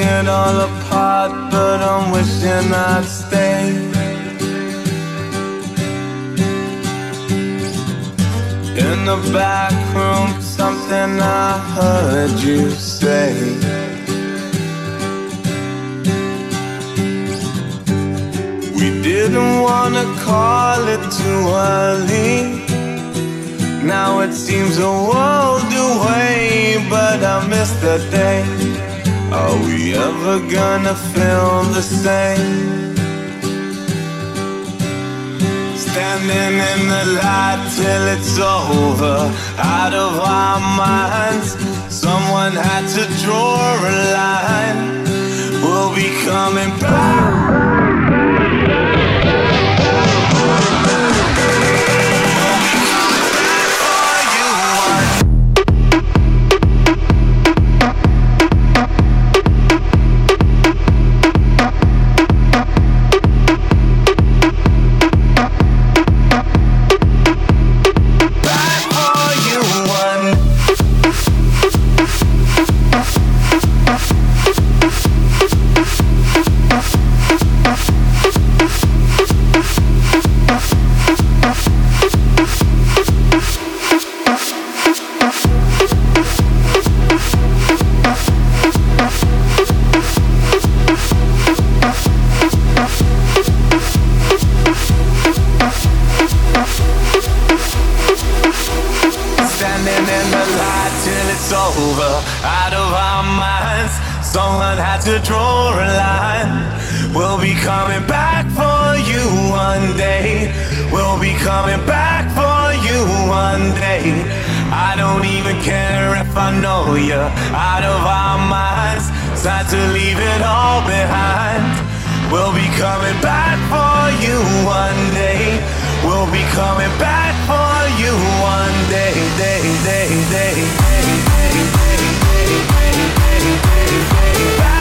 it all apart, but I'm wishing I'd stay. In the back room, something I heard you say. We didn't wanna call it too early. Now it seems a world away, but I miss the day. Are we ever gonna feel the same? Standing in the light till it's over, out of our minds. Someone had to draw a line. We'll be coming back. If I know you're out of our minds. Time to leave it all behind. We'll be coming back for you one day. We'll be coming back for you one day, day, day, day, day, day, day, day, day, day, day. Back for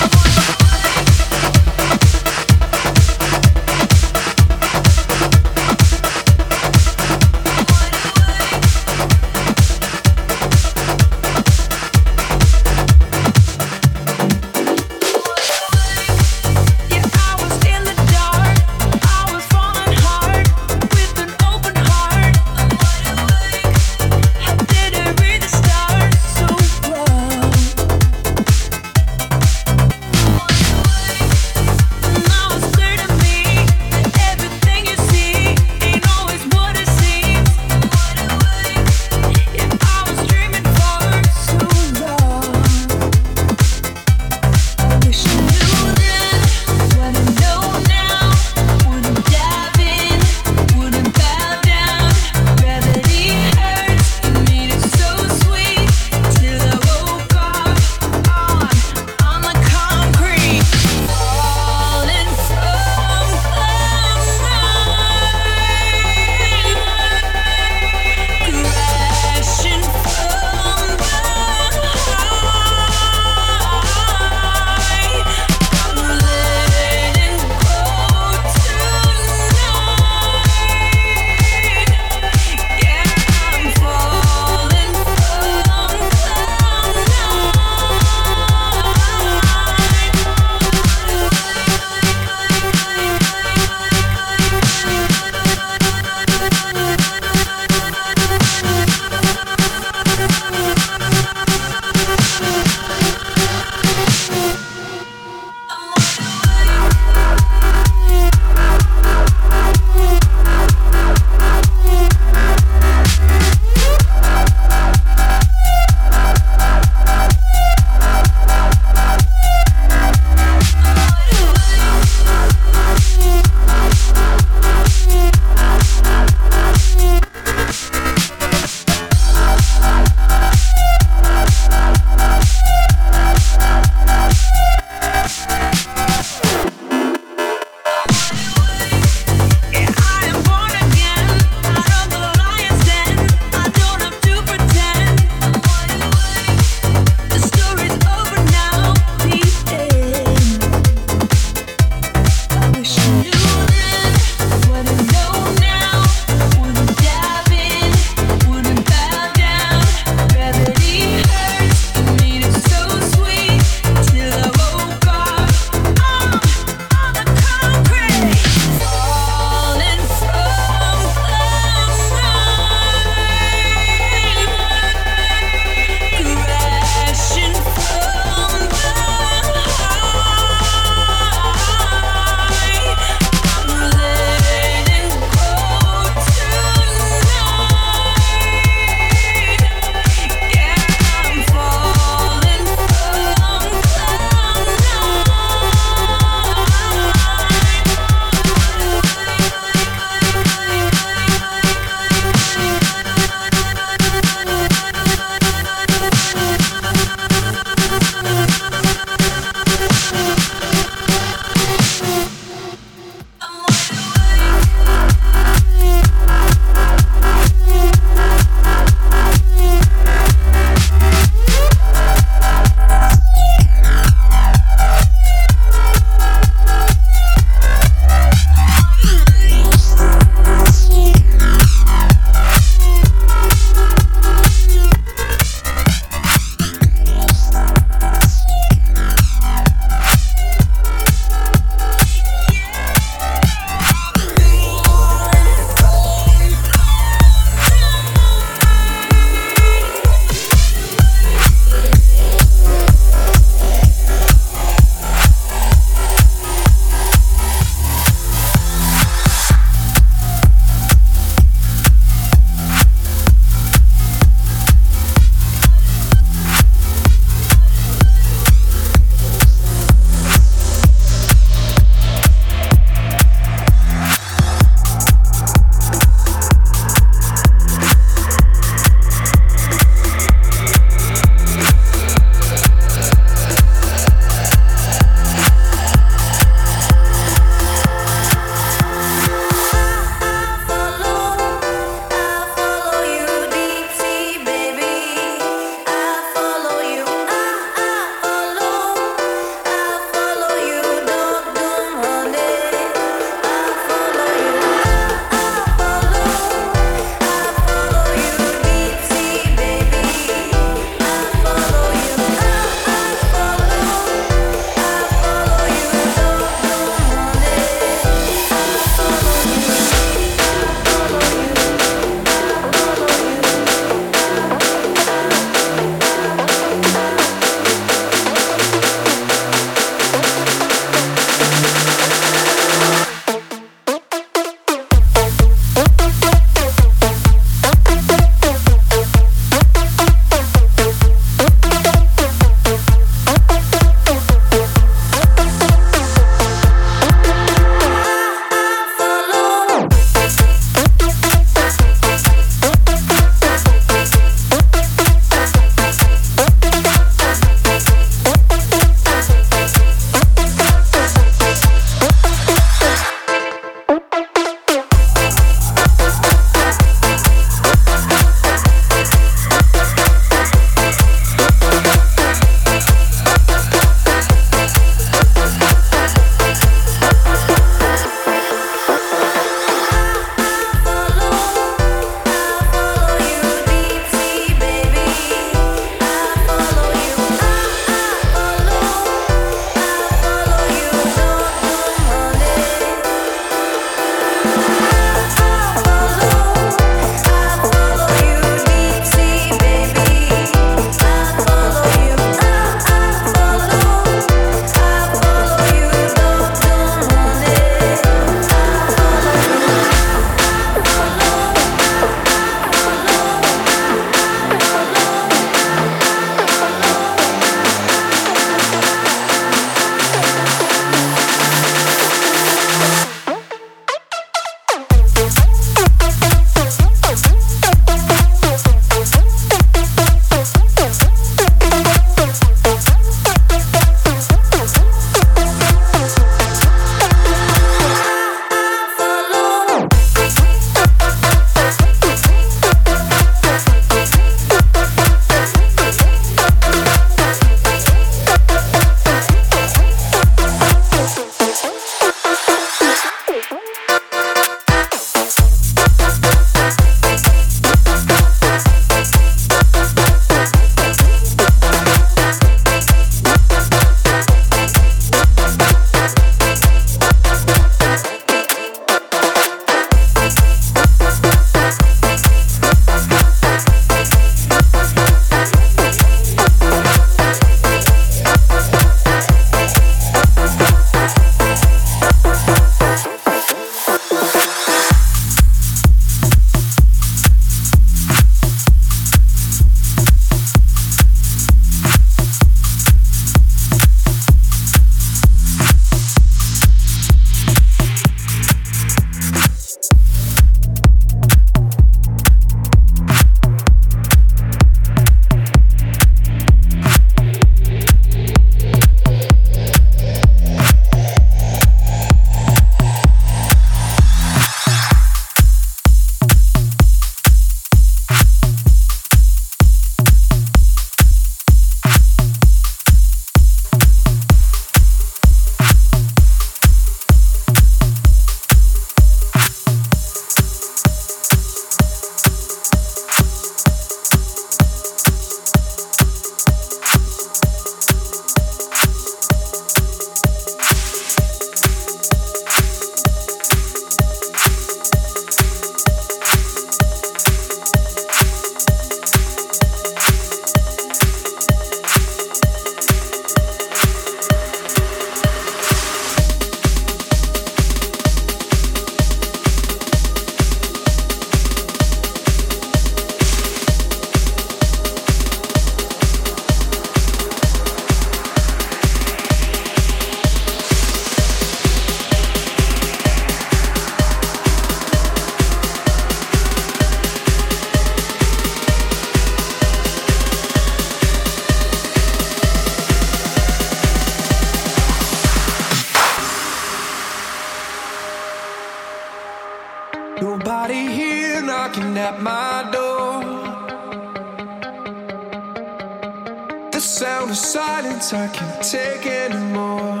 I can't take anymore.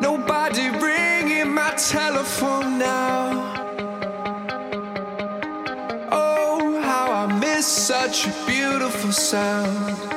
Nobody ringing my telephone now. Oh, how I miss such a beautiful sound.